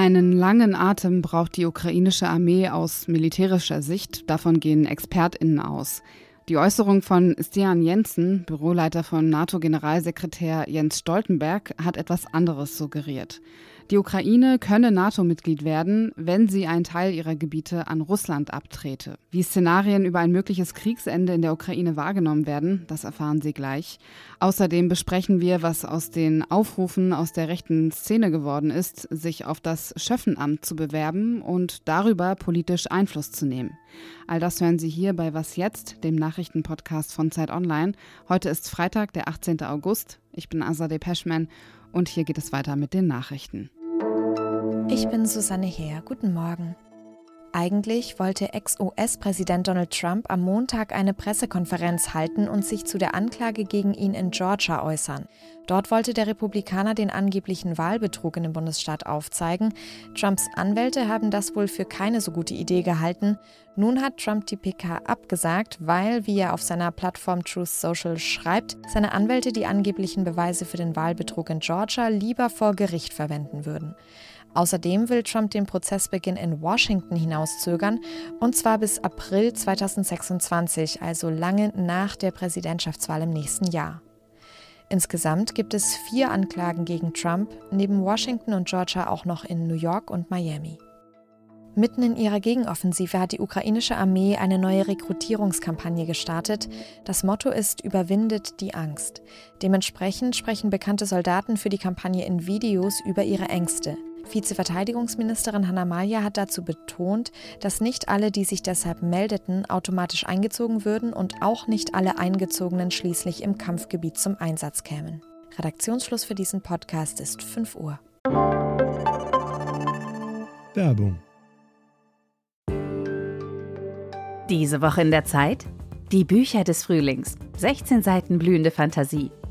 Einen langen Atem braucht die ukrainische Armee aus militärischer Sicht, davon gehen Expertinnen aus. Die Äußerung von Stian Jensen, Büroleiter von NATO-Generalsekretär Jens Stoltenberg, hat etwas anderes suggeriert. Die Ukraine könne NATO-Mitglied werden, wenn sie einen Teil ihrer Gebiete an Russland abtrete. Wie Szenarien über ein mögliches Kriegsende in der Ukraine wahrgenommen werden, das erfahren Sie gleich. Außerdem besprechen wir, was aus den Aufrufen aus der rechten Szene geworden ist, sich auf das Schöffenamt zu bewerben und darüber politisch Einfluss zu nehmen. All das hören Sie hier bei Was jetzt, dem Nachrichtenpodcast von Zeit Online. Heute ist Freitag, der 18. August. Ich bin Azadeh Peschman und hier geht es weiter mit den Nachrichten. Ich bin Susanne Heer. Guten Morgen. Eigentlich wollte Ex-US-Präsident Donald Trump am Montag eine Pressekonferenz halten und sich zu der Anklage gegen ihn in Georgia äußern. Dort wollte der Republikaner den angeblichen Wahlbetrug in dem Bundesstaat aufzeigen. Trumps Anwälte haben das wohl für keine so gute Idee gehalten. Nun hat Trump die PK abgesagt, weil, wie er auf seiner Plattform Truth Social schreibt, seine Anwälte die angeblichen Beweise für den Wahlbetrug in Georgia lieber vor Gericht verwenden würden. Außerdem will Trump den Prozessbeginn in Washington hinauszögern, und zwar bis April 2026, also lange nach der Präsidentschaftswahl im nächsten Jahr. Insgesamt gibt es vier Anklagen gegen Trump, neben Washington und Georgia auch noch in New York und Miami. Mitten in ihrer Gegenoffensive hat die ukrainische Armee eine neue Rekrutierungskampagne gestartet. Das Motto ist Überwindet die Angst. Dementsprechend sprechen bekannte Soldaten für die Kampagne in Videos über ihre Ängste. Vizeverteidigungsministerin Hanna Malia hat dazu betont, dass nicht alle, die sich deshalb meldeten, automatisch eingezogen würden und auch nicht alle Eingezogenen schließlich im Kampfgebiet zum Einsatz kämen. Redaktionsschluss für diesen Podcast ist 5 Uhr. Werbung. Diese Woche in der Zeit? Die Bücher des Frühlings. 16 Seiten blühende Fantasie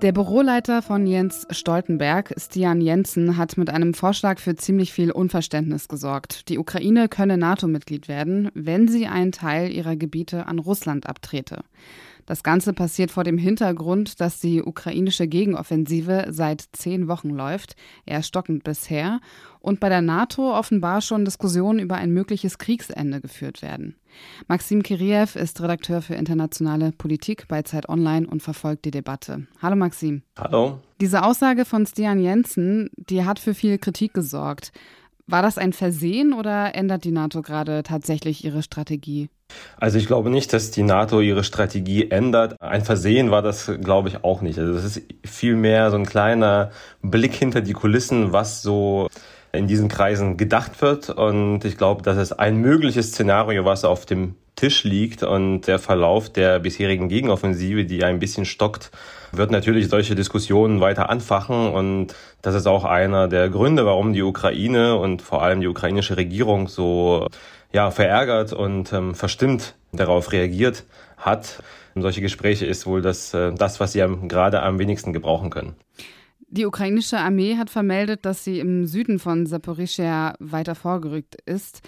Der Büroleiter von Jens Stoltenberg, Stian Jensen, hat mit einem Vorschlag für ziemlich viel Unverständnis gesorgt. Die Ukraine könne NATO-Mitglied werden, wenn sie einen Teil ihrer Gebiete an Russland abtrete. Das Ganze passiert vor dem Hintergrund, dass die ukrainische Gegenoffensive seit zehn Wochen läuft, eher stockend bisher, und bei der NATO offenbar schon Diskussionen über ein mögliches Kriegsende geführt werden. Maxim Kiriev ist Redakteur für internationale Politik bei Zeit Online und verfolgt die Debatte. Hallo Maxim. Hallo. Diese Aussage von Stian Jensen, die hat für viel Kritik gesorgt. War das ein Versehen oder ändert die NATO gerade tatsächlich ihre Strategie? Also ich glaube nicht, dass die NATO ihre Strategie ändert. Ein Versehen war das, glaube ich, auch nicht. Also das ist vielmehr so ein kleiner Blick hinter die Kulissen, was so in diesen Kreisen gedacht wird. Und ich glaube, das ist ein mögliches Szenario, was auf dem Tisch liegt. Und der Verlauf der bisherigen Gegenoffensive, die ein bisschen stockt, wird natürlich solche Diskussionen weiter anfachen. Und das ist auch einer der Gründe, warum die Ukraine und vor allem die ukrainische Regierung so ja, verärgert und ähm, verstimmt darauf reagiert hat. Solche Gespräche ist wohl das, äh, das was sie gerade am wenigsten gebrauchen können. Die ukrainische Armee hat vermeldet, dass sie im Süden von Saporischia weiter vorgerückt ist.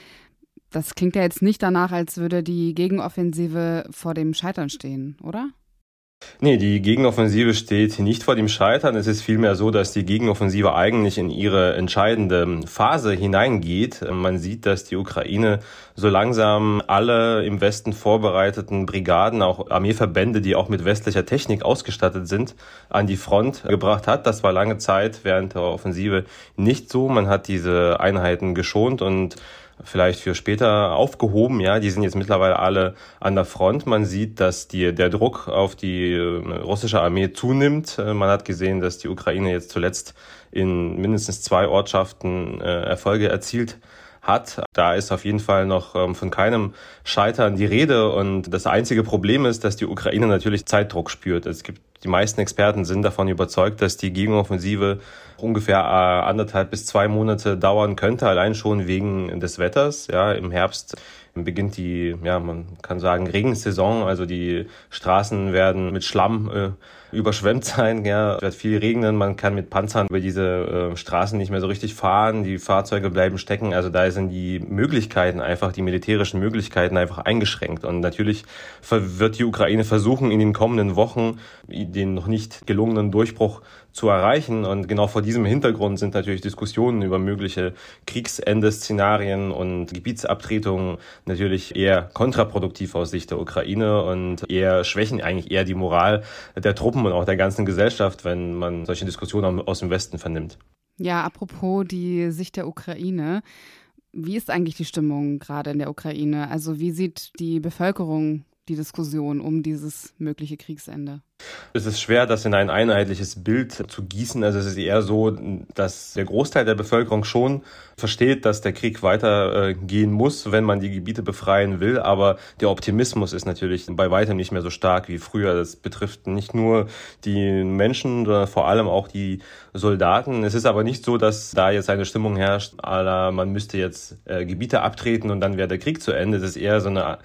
Das klingt ja jetzt nicht danach, als würde die Gegenoffensive vor dem Scheitern stehen, oder? Nee, die Gegenoffensive steht nicht vor dem Scheitern. Es ist vielmehr so, dass die Gegenoffensive eigentlich in ihre entscheidende Phase hineingeht. Man sieht, dass die Ukraine so langsam alle im Westen vorbereiteten Brigaden, auch Armeeverbände, die auch mit westlicher Technik ausgestattet sind, an die Front gebracht hat. Das war lange Zeit während der Offensive nicht so. Man hat diese Einheiten geschont und vielleicht für später aufgehoben. Ja, die sind jetzt mittlerweile alle an der Front. Man sieht, dass die, der Druck auf die äh, russische Armee zunimmt. Äh, man hat gesehen, dass die Ukraine jetzt zuletzt in mindestens zwei Ortschaften äh, Erfolge erzielt hat. da ist auf jeden Fall noch ähm, von keinem Scheitern die Rede. Und das einzige Problem ist, dass die Ukraine natürlich Zeitdruck spürt. Es gibt die meisten Experten sind davon überzeugt, dass die Gegenoffensive ungefähr äh, anderthalb bis zwei Monate dauern könnte, allein schon wegen des Wetters. Ja, im Herbst beginnt die, ja, man kann sagen, Regensaison. Also die Straßen werden mit Schlamm äh, überschwemmt sein. Ja, es wird viel regnen. Man kann mit Panzern über diese äh, Straßen nicht mehr so richtig fahren. Die Fahrzeuge bleiben stecken. Also da sind die Möglichkeiten einfach, die militärischen Möglichkeiten einfach eingeschränkt. Und natürlich wird die Ukraine versuchen, in den kommenden Wochen den noch nicht gelungenen Durchbruch zu erreichen. Und genau vor diesem Hintergrund sind natürlich Diskussionen über mögliche Kriegsende-Szenarien und Gebietsabtretungen natürlich eher kontraproduktiv aus Sicht der Ukraine und eher schwächen eigentlich eher die Moral der Truppen und auch der ganzen Gesellschaft, wenn man solche Diskussionen aus dem Westen vernimmt. Ja, apropos die Sicht der Ukraine. Wie ist eigentlich die Stimmung gerade in der Ukraine? Also wie sieht die Bevölkerung die Diskussion um dieses mögliche Kriegsende? Es ist schwer, das in ein einheitliches Bild zu gießen. Also es ist eher so, dass der Großteil der Bevölkerung schon versteht, dass der Krieg weitergehen muss, wenn man die Gebiete befreien will. Aber der Optimismus ist natürlich bei weitem nicht mehr so stark wie früher. Das betrifft nicht nur die Menschen, sondern vor allem auch die Soldaten. Es ist aber nicht so, dass da jetzt eine Stimmung herrscht, aller man müsste jetzt äh, Gebiete abtreten und dann wäre der Krieg zu Ende. Es ist eher so eine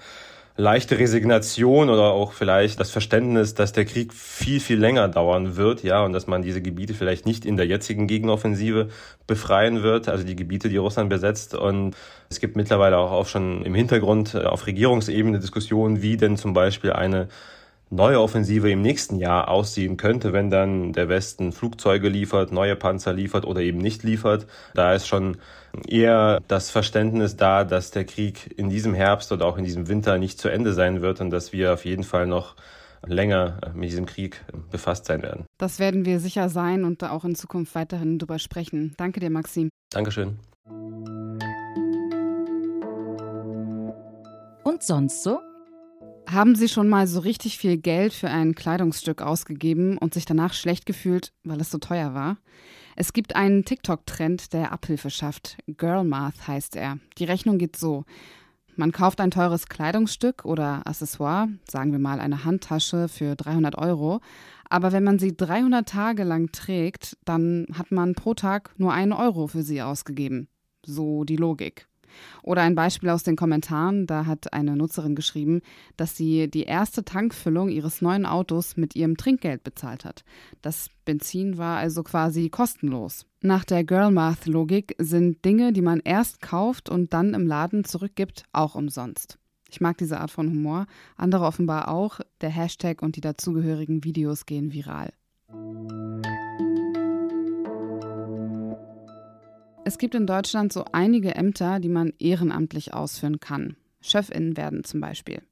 leichte Resignation oder auch vielleicht das Verständnis, dass der Krieg viel, viel länger dauern wird, ja, und dass man diese Gebiete vielleicht nicht in der jetzigen Gegenoffensive befreien wird, also die Gebiete, die Russland besetzt. Und es gibt mittlerweile auch, schon im Hintergrund äh, auf Regierungsebene Diskussionen, wie denn zum Beispiel eine neue Offensive im nächsten Jahr aussehen könnte, wenn dann der Westen Flugzeuge liefert, neue Panzer liefert oder eben nicht liefert. Da ist schon eher das Verständnis da, dass der Krieg in diesem Herbst oder auch in diesem Winter nicht zu Ende sein wird und dass wir auf jeden Fall noch länger mit diesem Krieg befasst sein werden. Das werden wir sicher sein und auch in Zukunft weiterhin drüber sprechen. Danke dir, Maxim. Dankeschön. Und sonst so? Haben Sie schon mal so richtig viel Geld für ein Kleidungsstück ausgegeben und sich danach schlecht gefühlt, weil es so teuer war? Es gibt einen TikTok-Trend, der Abhilfe schafft. Girlmath heißt er. Die Rechnung geht so. Man kauft ein teures Kleidungsstück oder Accessoire, sagen wir mal eine Handtasche für 300 Euro, aber wenn man sie 300 Tage lang trägt, dann hat man pro Tag nur einen Euro für sie ausgegeben. So die Logik. Oder ein Beispiel aus den Kommentaren, da hat eine Nutzerin geschrieben, dass sie die erste Tankfüllung ihres neuen Autos mit ihrem Trinkgeld bezahlt hat. Das Benzin war also quasi kostenlos. Nach der Girlmath-Logik sind Dinge, die man erst kauft und dann im Laden zurückgibt, auch umsonst. Ich mag diese Art von Humor, andere offenbar auch. Der Hashtag und die dazugehörigen Videos gehen viral. Es gibt in Deutschland so einige Ämter, die man ehrenamtlich ausführen kann. Chefinnen werden zum Beispiel.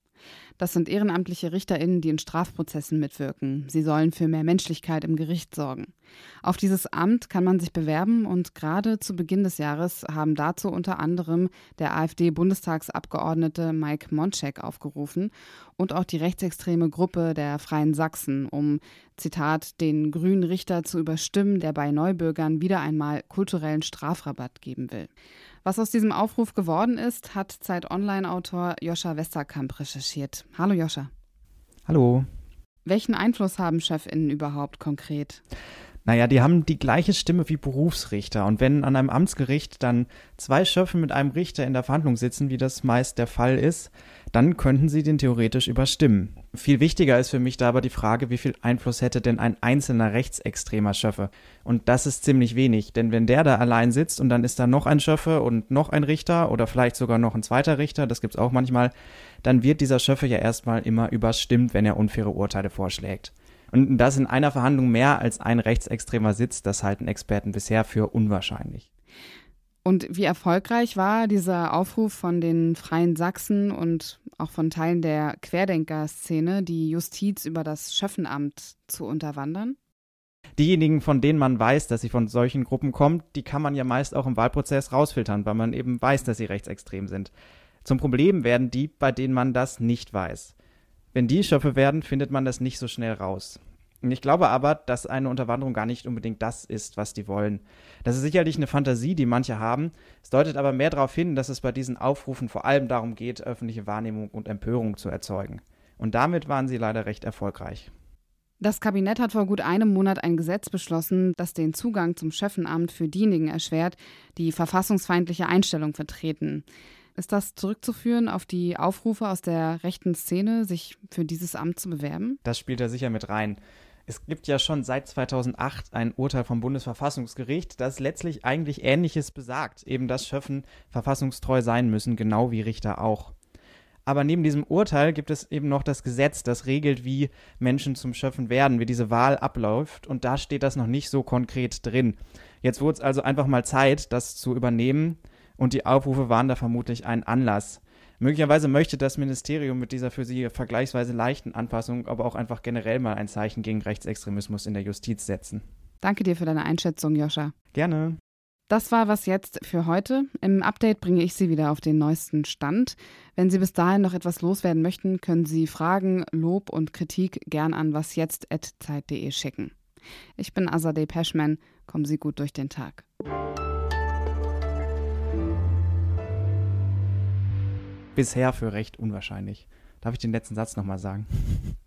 Das sind ehrenamtliche RichterInnen, die in Strafprozessen mitwirken. Sie sollen für mehr Menschlichkeit im Gericht sorgen. Auf dieses Amt kann man sich bewerben und gerade zu Beginn des Jahres haben dazu unter anderem der AfD-Bundestagsabgeordnete Mike Monczek aufgerufen und auch die rechtsextreme Gruppe der Freien Sachsen, um, Zitat, den grünen Richter zu überstimmen, der bei Neubürgern wieder einmal kulturellen Strafrabatt geben will. Was aus diesem Aufruf geworden ist, hat Zeit Online-Autor Joscha Westerkamp recherchiert. Hallo Joscha. Hallo. Welchen Einfluss haben Chefinnen überhaupt konkret? Naja, die haben die gleiche Stimme wie Berufsrichter. Und wenn an einem Amtsgericht dann zwei Schöffen mit einem Richter in der Verhandlung sitzen, wie das meist der Fall ist, dann könnten sie den theoretisch überstimmen. Viel wichtiger ist für mich da aber die Frage, wie viel Einfluss hätte denn ein einzelner rechtsextremer Schöffe? Und das ist ziemlich wenig, denn wenn der da allein sitzt und dann ist da noch ein Schöffe und noch ein Richter oder vielleicht sogar noch ein zweiter Richter, das gibt's auch manchmal, dann wird dieser Schöffe ja erstmal immer überstimmt, wenn er unfaire Urteile vorschlägt. Und dass in einer Verhandlung mehr als ein Rechtsextremer sitzt, das halten Experten bisher für unwahrscheinlich. Und wie erfolgreich war dieser Aufruf von den Freien Sachsen und auch von Teilen der Querdenker-Szene, die Justiz über das Schöffenamt zu unterwandern? Diejenigen, von denen man weiß, dass sie von solchen Gruppen kommen, die kann man ja meist auch im Wahlprozess rausfiltern, weil man eben weiß, dass sie rechtsextrem sind. Zum Problem werden die, bei denen man das nicht weiß. Wenn die Schöffe werden, findet man das nicht so schnell raus. Ich glaube aber, dass eine Unterwanderung gar nicht unbedingt das ist, was die wollen. Das ist sicherlich eine Fantasie, die manche haben. Es deutet aber mehr darauf hin, dass es bei diesen Aufrufen vor allem darum geht, öffentliche Wahrnehmung und Empörung zu erzeugen. Und damit waren sie leider recht erfolgreich. Das Kabinett hat vor gut einem Monat ein Gesetz beschlossen, das den Zugang zum Schöffenamt für diejenigen erschwert, die verfassungsfeindliche Einstellung vertreten. Ist das zurückzuführen auf die Aufrufe aus der rechten Szene, sich für dieses Amt zu bewerben? Das spielt da sicher mit rein. Es gibt ja schon seit 2008 ein Urteil vom Bundesverfassungsgericht, das letztlich eigentlich Ähnliches besagt, eben dass Schöffen verfassungstreu sein müssen, genau wie Richter auch. Aber neben diesem Urteil gibt es eben noch das Gesetz, das regelt, wie Menschen zum Schöffen werden, wie diese Wahl abläuft. Und da steht das noch nicht so konkret drin. Jetzt wurde es also einfach mal Zeit, das zu übernehmen. Und die Aufrufe waren da vermutlich ein Anlass. Möglicherweise möchte das Ministerium mit dieser für sie vergleichsweise leichten Anpassung aber auch einfach generell mal ein Zeichen gegen Rechtsextremismus in der Justiz setzen. Danke dir für deine Einschätzung, Joscha. Gerne. Das war was jetzt für heute. Im Update bringe ich Sie wieder auf den neuesten Stand. Wenn Sie bis dahin noch etwas loswerden möchten, können Sie Fragen, Lob und Kritik gern an wasjetzt.zeit.de schicken. Ich bin Azadeh Peschman. Kommen Sie gut durch den Tag. Bisher für recht unwahrscheinlich. Darf ich den letzten Satz nochmal sagen?